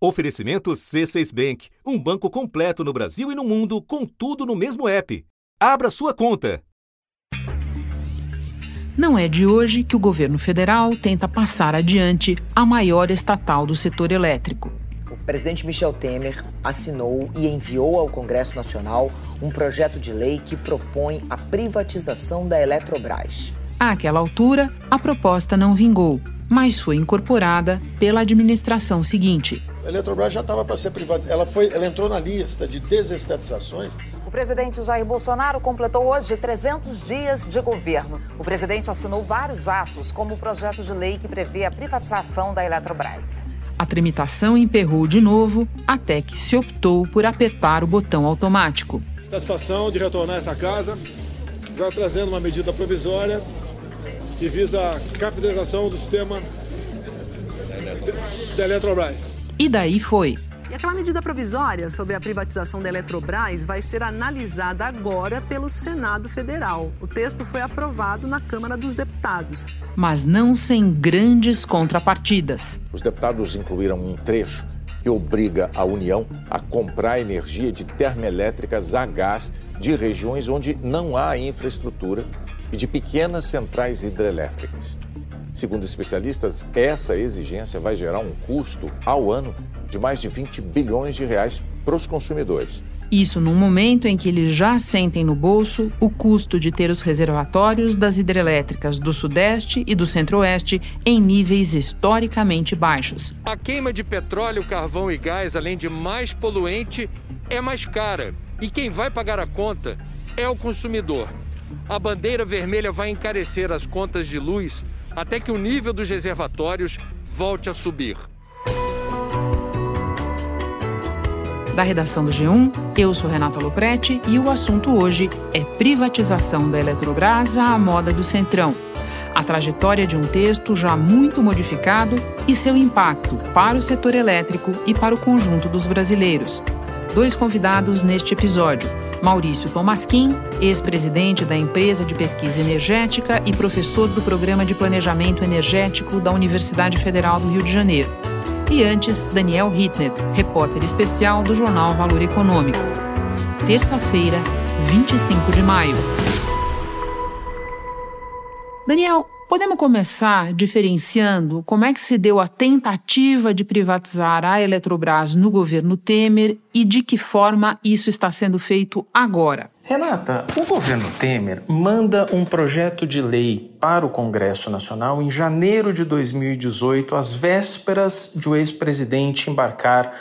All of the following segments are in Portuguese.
Oferecimento C6 Bank, um banco completo no Brasil e no mundo, com tudo no mesmo app. Abra sua conta. Não é de hoje que o governo federal tenta passar adiante a maior estatal do setor elétrico. O presidente Michel Temer assinou e enviou ao Congresso Nacional um projeto de lei que propõe a privatização da Eletrobras. Àquela altura, a proposta não vingou, mas foi incorporada pela administração seguinte. A Eletrobras já estava para ser privatizada. Ela, foi, ela entrou na lista de desestatizações. O presidente Jair Bolsonaro completou hoje 300 dias de governo. O presidente assinou vários atos, como o projeto de lei que prevê a privatização da Eletrobras. A tramitação emperrou de novo até que se optou por apertar o botão automático. Satisfação de retornar essa casa, já trazendo uma medida provisória que visa a capitalização do sistema da Eletrobras. E daí foi. E aquela medida provisória sobre a privatização da Eletrobras vai ser analisada agora pelo Senado Federal. O texto foi aprovado na Câmara dos Deputados. Mas não sem grandes contrapartidas. Os deputados incluíram um trecho que obriga a União a comprar energia de termoelétricas a gás de regiões onde não há infraestrutura e de pequenas centrais hidrelétricas. Segundo especialistas, essa exigência vai gerar um custo ao ano de mais de 20 bilhões de reais para os consumidores. Isso num momento em que eles já sentem no bolso o custo de ter os reservatórios das hidrelétricas do Sudeste e do Centro-Oeste em níveis historicamente baixos. A queima de petróleo, carvão e gás, além de mais poluente, é mais cara. E quem vai pagar a conta é o consumidor. A bandeira vermelha vai encarecer as contas de luz até que o nível dos reservatórios volte a subir. Da redação do G1, eu sou Renata Loprete e o assunto hoje é privatização da Eletrobras à moda do Centrão. A trajetória de um texto já muito modificado e seu impacto para o setor elétrico e para o conjunto dos brasileiros. Dois convidados neste episódio. Maurício Tomasquim, ex-presidente da empresa de pesquisa energética e professor do programa de planejamento energético da Universidade Federal do Rio de Janeiro. E antes, Daniel Hittner, repórter especial do jornal Valor Econômico. Terça-feira, 25 de maio. Daniel, Podemos começar diferenciando como é que se deu a tentativa de privatizar a Eletrobras no governo Temer e de que forma isso está sendo feito agora. Renata, o governo Temer manda um projeto de lei para o Congresso Nacional em janeiro de 2018, às vésperas de o ex-presidente embarcar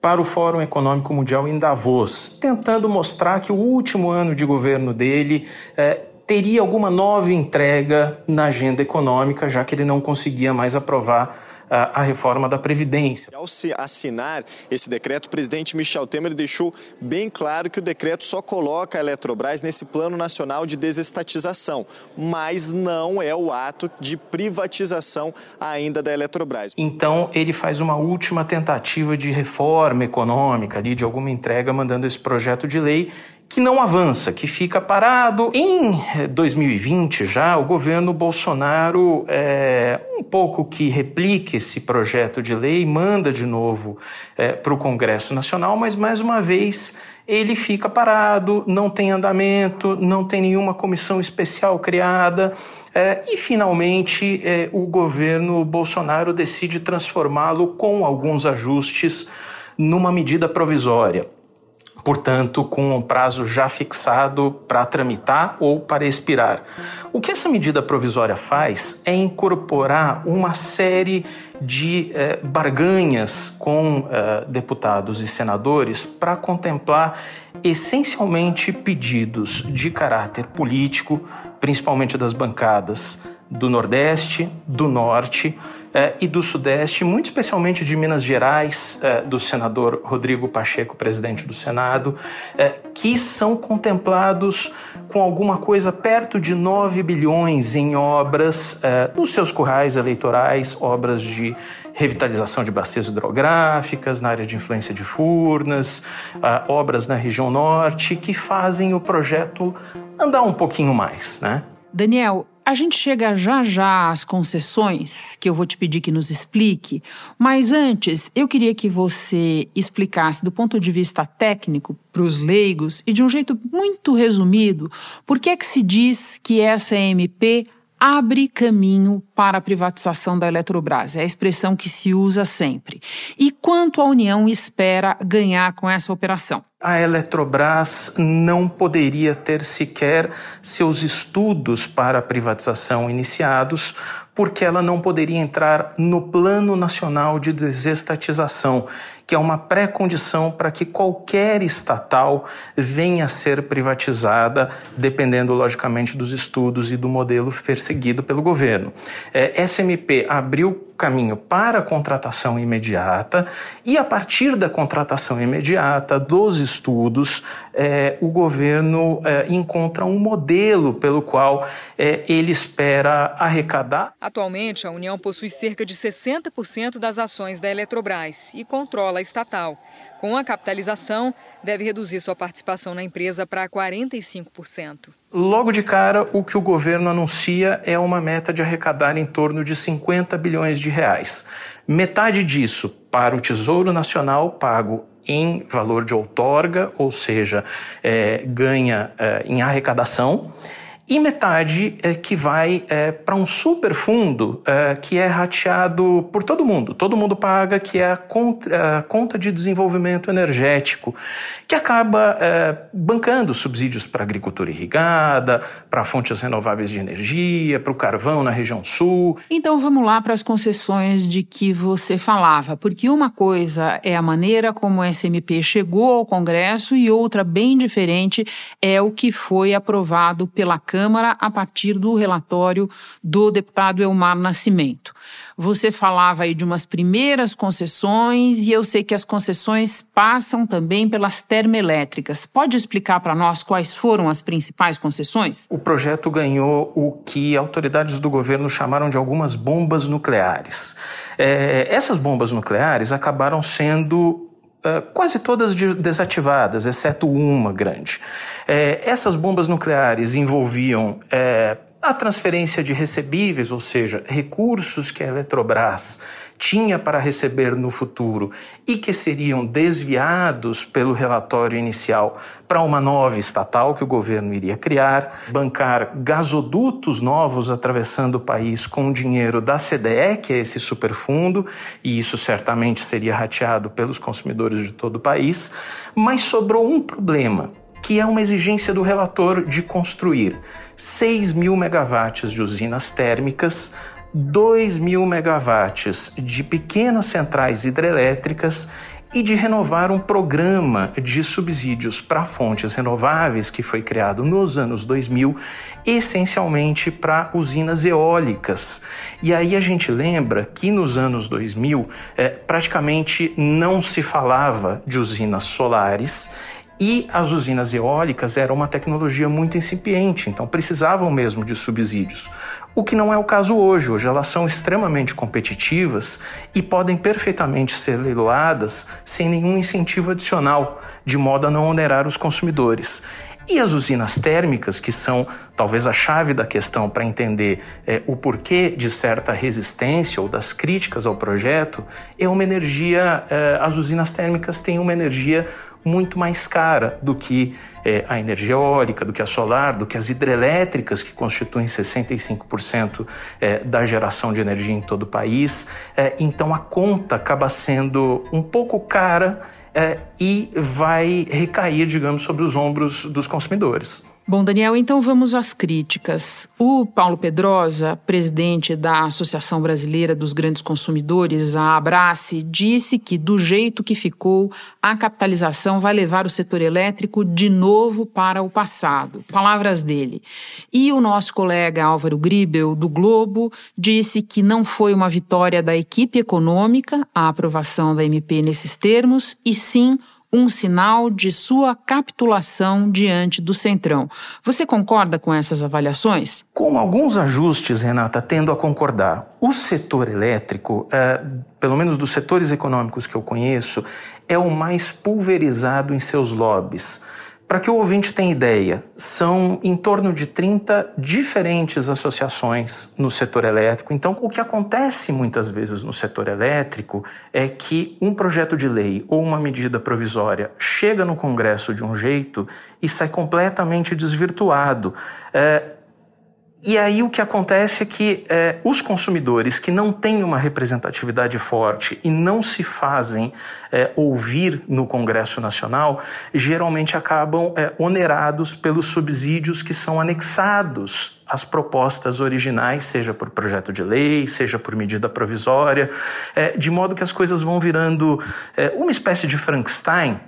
para o Fórum Econômico Mundial em Davos, tentando mostrar que o último ano de governo dele é, teria alguma nova entrega na agenda econômica, já que ele não conseguia mais aprovar a reforma da Previdência. Ao se assinar esse decreto, o presidente Michel Temer deixou bem claro que o decreto só coloca a Eletrobras nesse plano nacional de desestatização, mas não é o ato de privatização ainda da Eletrobras. Então, ele faz uma última tentativa de reforma econômica, ali, de alguma entrega, mandando esse projeto de lei que não avança, que fica parado. Em 2020 já, o governo Bolsonaro, é, um pouco que replica esse projeto de lei, manda de novo é, para o Congresso Nacional, mas mais uma vez ele fica parado, não tem andamento, não tem nenhuma comissão especial criada. É, e finalmente o governo Bolsonaro decide transformá-lo com alguns ajustes numa medida provisória portanto, com um prazo já fixado para tramitar ou para expirar. O que essa medida provisória faz é incorporar uma série de eh, barganhas com eh, deputados e senadores para contemplar essencialmente pedidos de caráter político, principalmente das bancadas do Nordeste, do Norte eh, e do Sudeste, muito especialmente de Minas Gerais, eh, do senador Rodrigo Pacheco, presidente do Senado, eh, que são contemplados com alguma coisa perto de 9 bilhões em obras nos seus currais eleitorais, obras de revitalização de bacias hidrográficas, na área de influência de Furnas, obras na região norte, que fazem o projeto andar um pouquinho mais, né? Daniel, a gente chega já já às concessões, que eu vou te pedir que nos explique, mas antes eu queria que você explicasse do ponto de vista técnico para os leigos e de um jeito muito resumido, por que é que se diz que essa MP abre caminho para a privatização da Eletrobras. É a expressão que se usa sempre. E quanto a União espera ganhar com essa operação? A Eletrobras não poderia ter sequer seus estudos para a privatização iniciados, porque ela não poderia entrar no Plano Nacional de Desestatização, que é uma pré-condição para que qualquer estatal venha a ser privatizada, dependendo, logicamente, dos estudos e do modelo perseguido pelo governo. É, SMP abriu caminho para a contratação imediata e, a partir da contratação imediata, dos estudos, é, o governo é, encontra um modelo pelo qual é, ele espera arrecadar. Atualmente, a União possui cerca de 60% das ações da Eletrobras e controla a estatal. Com a capitalização, deve reduzir sua participação na empresa para 45%. Logo de cara, o que o governo anuncia é uma meta de arrecadar em torno de 50 bilhões de reais. Metade disso para o Tesouro Nacional pago em valor de outorga, ou seja, é, ganha é, em arrecadação e metade é, que vai é, para um superfundo é, que é rateado por todo mundo. Todo mundo paga, que é a conta, a conta de desenvolvimento energético, que acaba é, bancando subsídios para agricultura irrigada, para fontes renováveis de energia, para o carvão na região sul. Então vamos lá para as concessões de que você falava, porque uma coisa é a maneira como o SMP chegou ao Congresso e outra bem diferente é o que foi aprovado pela Câmara Câmara a partir do relatório do deputado Elmar Nascimento. Você falava aí de umas primeiras concessões e eu sei que as concessões passam também pelas termoelétricas. Pode explicar para nós quais foram as principais concessões? O projeto ganhou o que autoridades do governo chamaram de algumas bombas nucleares. É, essas bombas nucleares acabaram sendo Uh, quase todas desativadas, exceto uma grande. É, essas bombas nucleares envolviam é, a transferência de recebíveis, ou seja, recursos que a Eletrobras tinha para receber no futuro e que seriam desviados pelo relatório inicial para uma nova estatal que o governo iria criar, bancar gasodutos novos atravessando o país com o dinheiro da CDE, que é esse superfundo, e isso certamente seria rateado pelos consumidores de todo o país, mas sobrou um problema que é uma exigência do relator de construir 6 mil megawatts de usinas térmicas, 2 mil megawatts de pequenas centrais hidrelétricas e de renovar um programa de subsídios para fontes renováveis que foi criado nos anos 2000, essencialmente para usinas eólicas. E aí a gente lembra que nos anos 2000 é, praticamente não se falava de usinas solares e as usinas eólicas eram uma tecnologia muito incipiente, então precisavam mesmo de subsídios. O que não é o caso hoje. Hoje elas são extremamente competitivas e podem perfeitamente ser leiloadas sem nenhum incentivo adicional, de modo a não onerar os consumidores. E as usinas térmicas, que são talvez a chave da questão para entender é, o porquê de certa resistência ou das críticas ao projeto, é uma energia. É, as usinas térmicas têm uma energia muito mais cara do que é, a energia eólica, do que a solar, do que as hidrelétricas, que constituem 65% é, da geração de energia em todo o país. É, então a conta acaba sendo um pouco cara é, e vai recair, digamos, sobre os ombros dos consumidores. Bom, Daniel, então vamos às críticas. O Paulo Pedrosa, presidente da Associação Brasileira dos Grandes Consumidores, a Abrace, disse que, do jeito que ficou, a capitalização vai levar o setor elétrico de novo para o passado. Palavras dele. E o nosso colega Álvaro Gribel, do Globo, disse que não foi uma vitória da equipe econômica a aprovação da MP nesses termos, e sim um sinal de sua capitulação diante do Centrão. Você concorda com essas avaliações? Com alguns ajustes, Renata, tendo a concordar. O setor elétrico, é, pelo menos dos setores econômicos que eu conheço, é o mais pulverizado em seus lobbies. Para que o ouvinte tenha ideia, são em torno de 30 diferentes associações no setor elétrico. Então, o que acontece muitas vezes no setor elétrico é que um projeto de lei ou uma medida provisória chega no Congresso de um jeito e sai completamente desvirtuado. É, e aí o que acontece é que é, os consumidores que não têm uma representatividade forte e não se fazem é, ouvir no Congresso Nacional, geralmente acabam é, onerados pelos subsídios que são anexados às propostas originais, seja por projeto de lei, seja por medida provisória, é, de modo que as coisas vão virando é, uma espécie de Frankenstein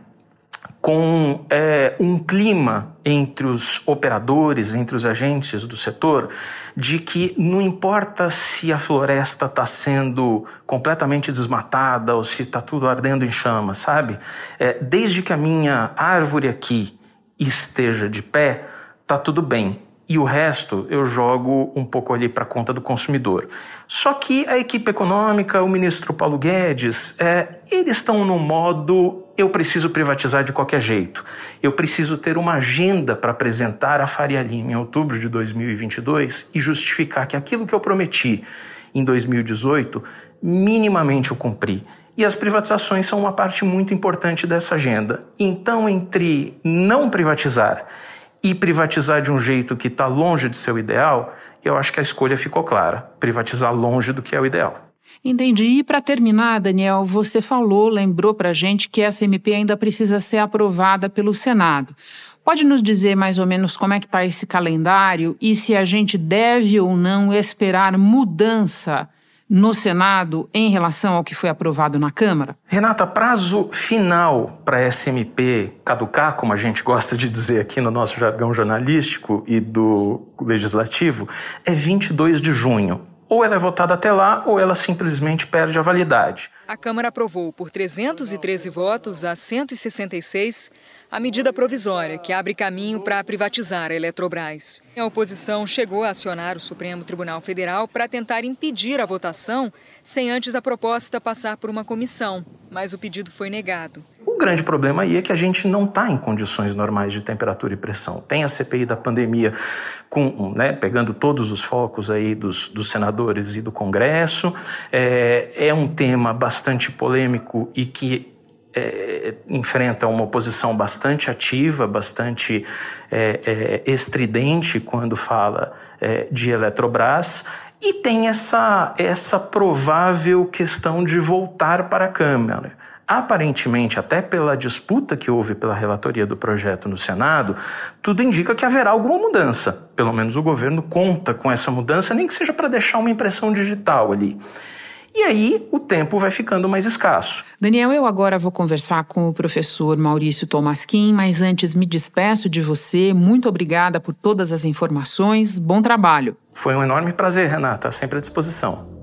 com é, um clima entre os operadores, entre os agentes do setor, de que não importa se a floresta está sendo completamente desmatada ou se está tudo ardendo em chamas, sabe? É, desde que a minha árvore aqui esteja de pé, tá tudo bem e o resto eu jogo um pouco ali para conta do consumidor. Só que a equipe econômica, o ministro Paulo Guedes, é, eles estão no modo eu preciso privatizar de qualquer jeito. Eu preciso ter uma agenda para apresentar a Faria Lima em outubro de 2022 e justificar que aquilo que eu prometi em 2018 minimamente eu cumpri. E as privatizações são uma parte muito importante dessa agenda. Então, entre não privatizar e privatizar de um jeito que está longe de seu ideal, eu acho que a escolha ficou clara: privatizar longe do que é o ideal. Entendi. E para terminar, Daniel, você falou, lembrou para a gente que essa MP ainda precisa ser aprovada pelo Senado. Pode nos dizer mais ou menos como é que está esse calendário e se a gente deve ou não esperar mudança no Senado em relação ao que foi aprovado na Câmara? Renata, prazo final para a SMP caducar, como a gente gosta de dizer aqui no nosso jargão jornalístico e do legislativo, é 22 de junho. Ou ela é votada até lá, ou ela simplesmente perde a validade. A Câmara aprovou por 313 votos a 166 a medida provisória que abre caminho para privatizar a Eletrobras. A oposição chegou a acionar o Supremo Tribunal Federal para tentar impedir a votação sem antes a proposta passar por uma comissão, mas o pedido foi negado. Grande problema aí é que a gente não está em condições normais de temperatura e pressão. Tem a CPI da pandemia com, né, pegando todos os focos aí dos, dos senadores e do Congresso. É, é um tema bastante polêmico e que é, enfrenta uma oposição bastante ativa, bastante é, é, estridente quando fala é, de Eletrobras, e tem essa, essa provável questão de voltar para a Câmara. Aparentemente, até pela disputa que houve pela relatoria do projeto no Senado, tudo indica que haverá alguma mudança. Pelo menos o governo conta com essa mudança, nem que seja para deixar uma impressão digital ali. E aí o tempo vai ficando mais escasso. Daniel, eu agora vou conversar com o professor Maurício Tomasquim, mas antes me despeço de você. Muito obrigada por todas as informações. Bom trabalho. Foi um enorme prazer, Renata, sempre à disposição.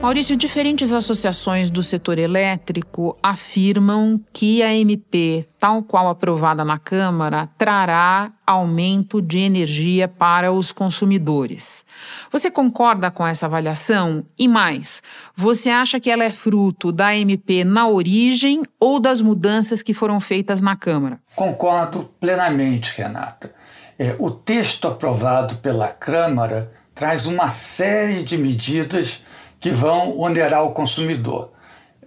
Maurício, diferentes associações do setor elétrico afirmam que a MP, tal qual aprovada na Câmara, trará aumento de energia para os consumidores. Você concorda com essa avaliação? E mais, você acha que ela é fruto da MP na origem ou das mudanças que foram feitas na Câmara? Concordo plenamente, Renata. É, o texto aprovado pela Câmara traz uma série de medidas que vão onerar o consumidor.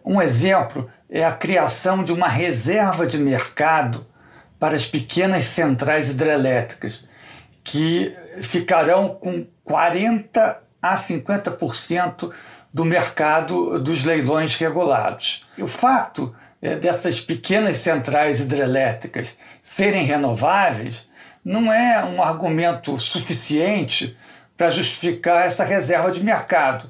Um exemplo é a criação de uma reserva de mercado para as pequenas centrais hidrelétricas, que ficarão com 40 a 50% do mercado dos leilões regulados. O fato é, dessas pequenas centrais hidrelétricas serem renováveis não é um argumento suficiente para justificar essa reserva de mercado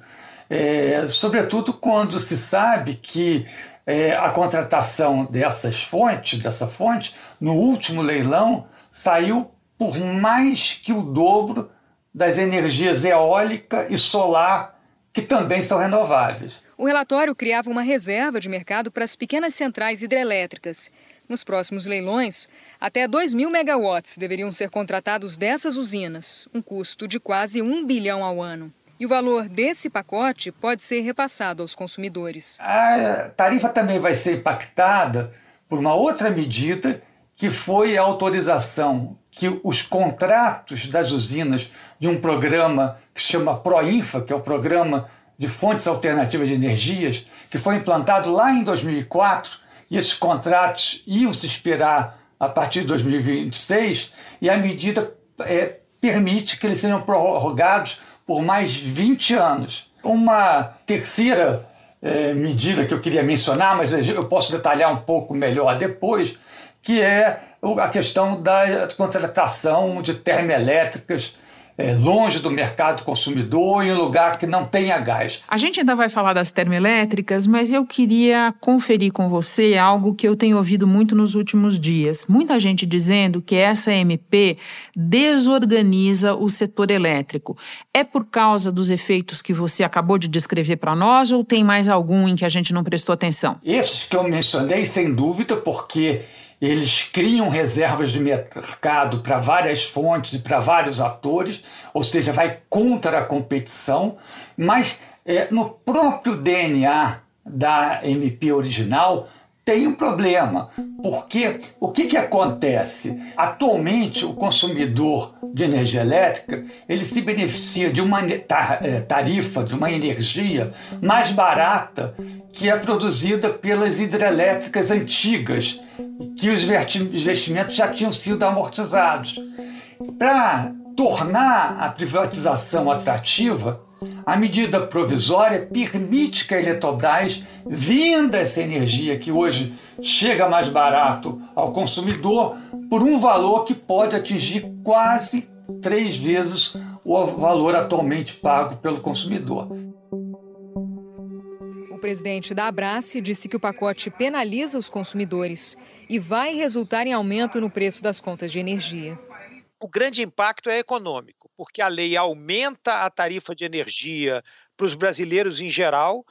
é, sobretudo quando se sabe que é, a contratação dessas fontes, dessa fonte, no último leilão, saiu por mais que o dobro das energias eólica e solar, que também são renováveis. O relatório criava uma reserva de mercado para as pequenas centrais hidrelétricas. Nos próximos leilões, até 2 mil megawatts deveriam ser contratados dessas usinas, um custo de quase um bilhão ao ano. E o valor desse pacote pode ser repassado aos consumidores. A tarifa também vai ser impactada por uma outra medida que foi a autorização que os contratos das usinas de um programa que se chama Proinfa, que é o programa de fontes alternativas de energias, que foi implantado lá em 2004, e esses contratos iam se expirar a partir de 2026, e a medida é, permite que eles sejam prorrogados por mais 20 anos. Uma terceira é, medida que eu queria mencionar, mas eu posso detalhar um pouco melhor depois, que é a questão da contratação de termoelétricas é, longe do mercado consumidor, em um lugar que não tenha gás. A gente ainda vai falar das termoelétricas, mas eu queria conferir com você algo que eu tenho ouvido muito nos últimos dias. Muita gente dizendo que essa MP desorganiza o setor elétrico. É por causa dos efeitos que você acabou de descrever para nós ou tem mais algum em que a gente não prestou atenção? Esses que eu mencionei, sem dúvida, porque eles criam reservas de mercado para várias fontes e para vários atores, ou seja, vai contra a competição, mas é, no próprio DNA da MP original tem um problema, porque o que, que acontece? Atualmente, o consumidor de energia elétrica ele se beneficia de uma é, tarifa, de uma energia mais barata que é produzida pelas hidrelétricas antigas, que os investimentos já tinham sido amortizados. Para tornar a privatização atrativa, a medida provisória permite que a Eletrobras venda essa energia que hoje chega mais barato ao consumidor por um valor que pode atingir quase três vezes o valor atualmente pago pelo consumidor. O presidente da Abrace disse que o pacote penaliza os consumidores e vai resultar em aumento no preço das contas de energia o grande impacto é econômico, porque a lei aumenta a tarifa de energia para os brasileiros em geral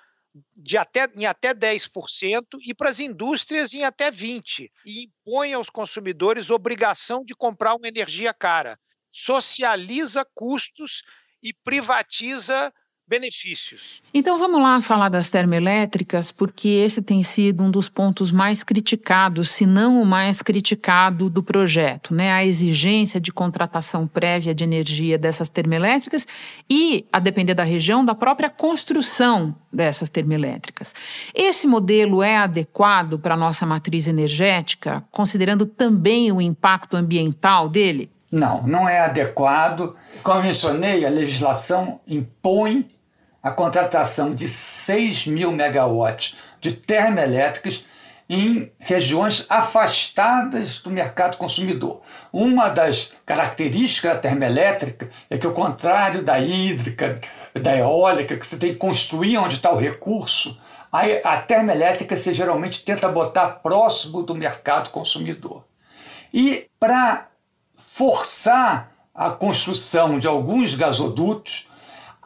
de até, em até 10% e para as indústrias em até 20%, e impõe aos consumidores obrigação de comprar uma energia cara, socializa custos e privatiza benefícios. Então vamos lá falar das termoelétricas, porque esse tem sido um dos pontos mais criticados, se não o mais criticado do projeto, né? A exigência de contratação prévia de energia dessas termoelétricas e, a depender da região, da própria construção dessas termoelétricas. Esse modelo é adequado para a nossa matriz energética, considerando também o impacto ambiental dele? Não, não é adequado. Como mencionei, a legislação impõe a contratação de 6 mil megawatts de termoelétricas em regiões afastadas do mercado consumidor. Uma das características da termoelétrica é que, ao contrário da hídrica, da eólica, que você tem que construir onde está o recurso, a, termoelétrica você geralmente tenta botar próximo do mercado consumidor. E para forçar a construção de alguns gasodutos,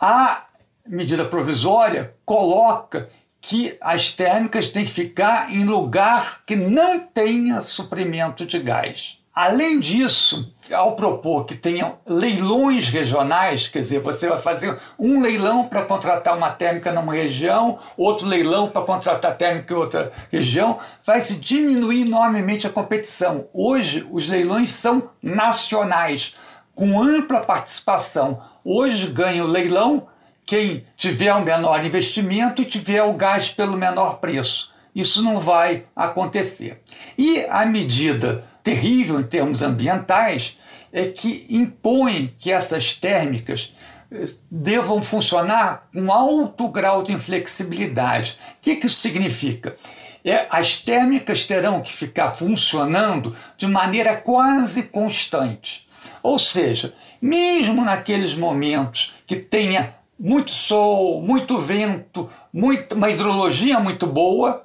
a medida provisória coloca que as térmicas têm que ficar em lugar que não tenha suprimento de gás. Além disso, ao propor que tenham leilões regionais, quer dizer, você vai fazer um leilão para contratar uma térmica numa região, outro leilão para contratar térmica em outra região, vai se diminuir enormemente a competição. Hoje, os leilões são nacionais, com ampla participação. Hoje ganha o leilão quem tiver o menor investimento e tiver o gás pelo menor preço. Isso não vai acontecer. E a medida terrível em termos ambientais é que impõe que essas térmicas eh, devam funcionar com alto grau de inflexibilidade. O que, que isso significa? É, as térmicas terão que ficar funcionando de maneira quase constante. Ou seja, mesmo naqueles momentos que tenha muito sol, muito vento, muito, uma hidrologia muito boa,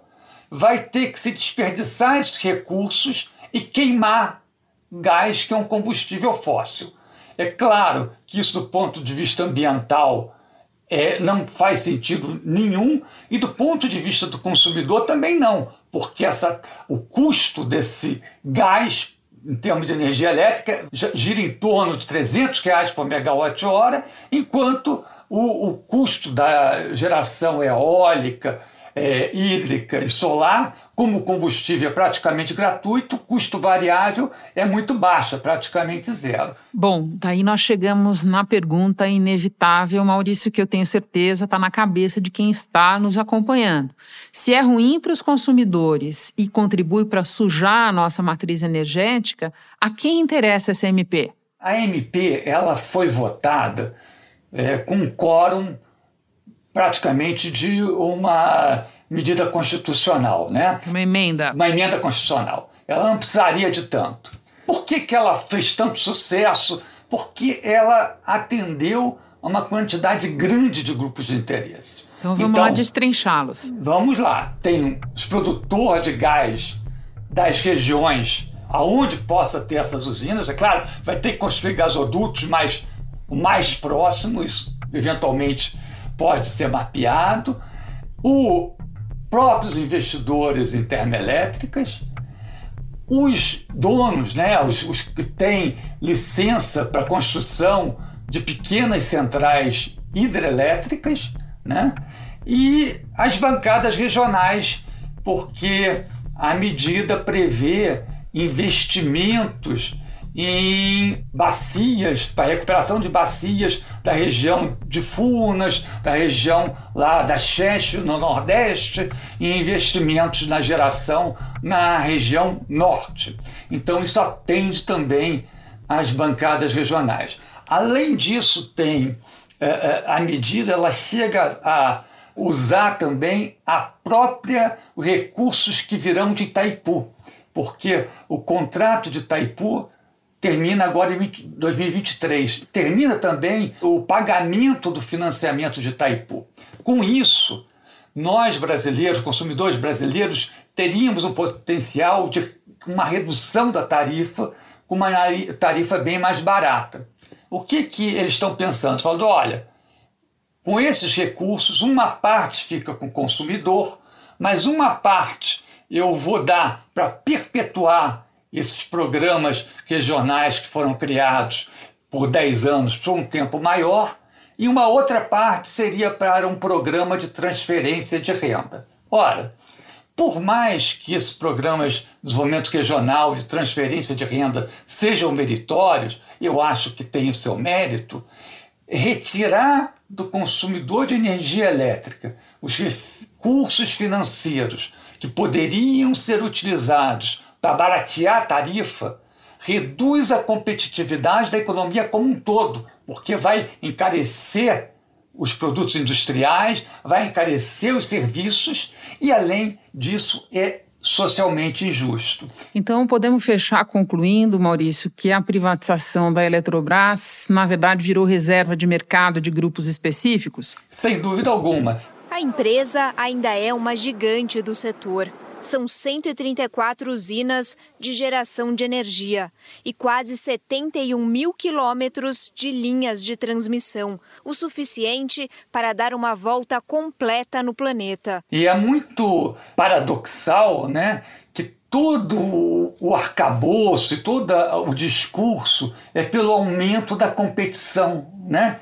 vai ter que se desperdiçar esses recursos e queimar gás que é um combustível fóssil. É claro que isso, do ponto de vista ambiental, é, não faz sentido nenhum, e do ponto de vista do consumidor também não, porque essa, o custo desse gás em termos de energia elétrica gira em torno de 300 reais por megawatt-hora, enquanto o, o custo da geração eólica, é, hídrica e solar, como combustível é praticamente gratuito, o custo variável é muito baixo, é praticamente zero. Bom, daí nós chegamos na pergunta inevitável, Maurício, que eu tenho certeza está na cabeça de quem está nos acompanhando. Se é ruim para os consumidores e contribui para sujar a nossa matriz energética, a quem interessa essa MP? A MP ela foi votada é, com um quórum praticamente de uma medida constitucional, né? Uma emenda. Uma emenda constitucional. Ela não precisaria de tanto. Por que, que ela fez tanto sucesso? Porque ela atendeu a uma quantidade grande de grupos de interesse. Então vamos então, lá destrinchá-los. Vamos lá. Tem os produtores de gás das regiões aonde possa ter essas usinas. É claro, vai ter que construir gasodutos, mas o mais próximo, isso eventualmente pode ser mapeado. Os próprios investidores em termoelétricas, os donos, né, os, os que têm licença para construção de pequenas centrais hidrelétricas, né, e as bancadas regionais, porque a medida prevê investimentos em bacias, para recuperação de bacias da região de Furnas, da região lá da Cheche, no Nordeste, e investimentos na geração na região Norte. Então, isso atende também às bancadas regionais. Além disso, tem é, é, a medida, ela chega a usar também a própria recursos que virão de Itaipu, porque o contrato de Itaipu termina agora em 2023. Termina também o pagamento do financiamento de Itaipu. Com isso, nós brasileiros, consumidores brasileiros, teríamos um potencial de uma redução da tarifa com uma tarifa bem mais barata. O que, que eles estão pensando? Falando, olha, com esses recursos, uma parte fica com o consumidor, mas uma parte eu vou dar para perpetuar esses programas regionais que foram criados por 10 anos por um tempo maior, e uma outra parte seria para um programa de transferência de renda. Ora, por mais que esses programas de desenvolvimento regional de transferência de renda sejam meritórios, eu acho que tem o seu mérito, retirar do consumidor de energia elétrica os recursos financeiros que poderiam ser utilizados para baratear a tarifa, reduz a competitividade da economia como um todo, porque vai encarecer os produtos industriais, vai encarecer os serviços e, além disso, é socialmente injusto. Então, podemos fechar concluindo, Maurício, que a privatização da Eletrobras, na verdade, virou reserva de mercado de grupos específicos? Sem dúvida alguma. A empresa ainda é uma gigante do setor são 134 usinas de geração de energia e quase 71 mil quilômetros de linhas de transmissão, o suficiente para dar uma volta completa no planeta. E é muito paradoxal, né? Que todo o arcabouço e todo o discurso é pelo aumento da competição, né?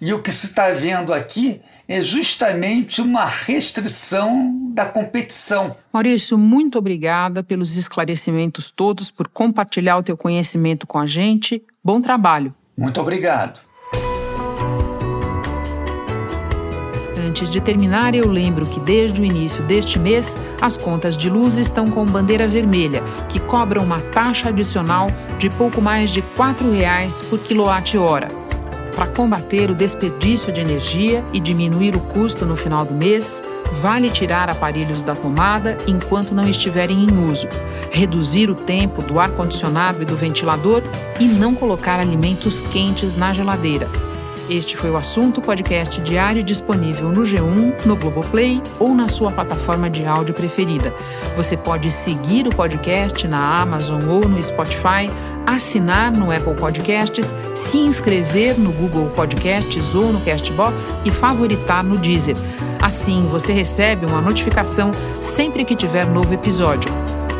E o que se está vendo aqui é justamente uma restrição da competição. Maurício, muito obrigada pelos esclarecimentos todos, por compartilhar o teu conhecimento com a gente. Bom trabalho. Muito obrigado. Antes de terminar, eu lembro que desde o início deste mês, as contas de luz estão com bandeira vermelha, que cobram uma taxa adicional de pouco mais de R$ 4,00 por quilowatt-hora para combater o desperdício de energia e diminuir o custo no final do mês, vale tirar aparelhos da tomada enquanto não estiverem em uso, reduzir o tempo do ar-condicionado e do ventilador e não colocar alimentos quentes na geladeira. Este foi o assunto podcast diário disponível no G1, no Globoplay ou na sua plataforma de áudio preferida. Você pode seguir o podcast na Amazon ou no Spotify assinar no Apple Podcasts, se inscrever no Google Podcasts ou no Castbox e favoritar no Deezer. Assim você recebe uma notificação sempre que tiver novo episódio.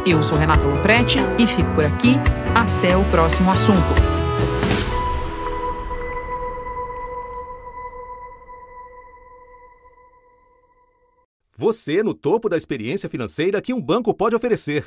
Eu sou Renato Loprete e fico por aqui. Até o próximo assunto. Você é no topo da experiência financeira que um banco pode oferecer.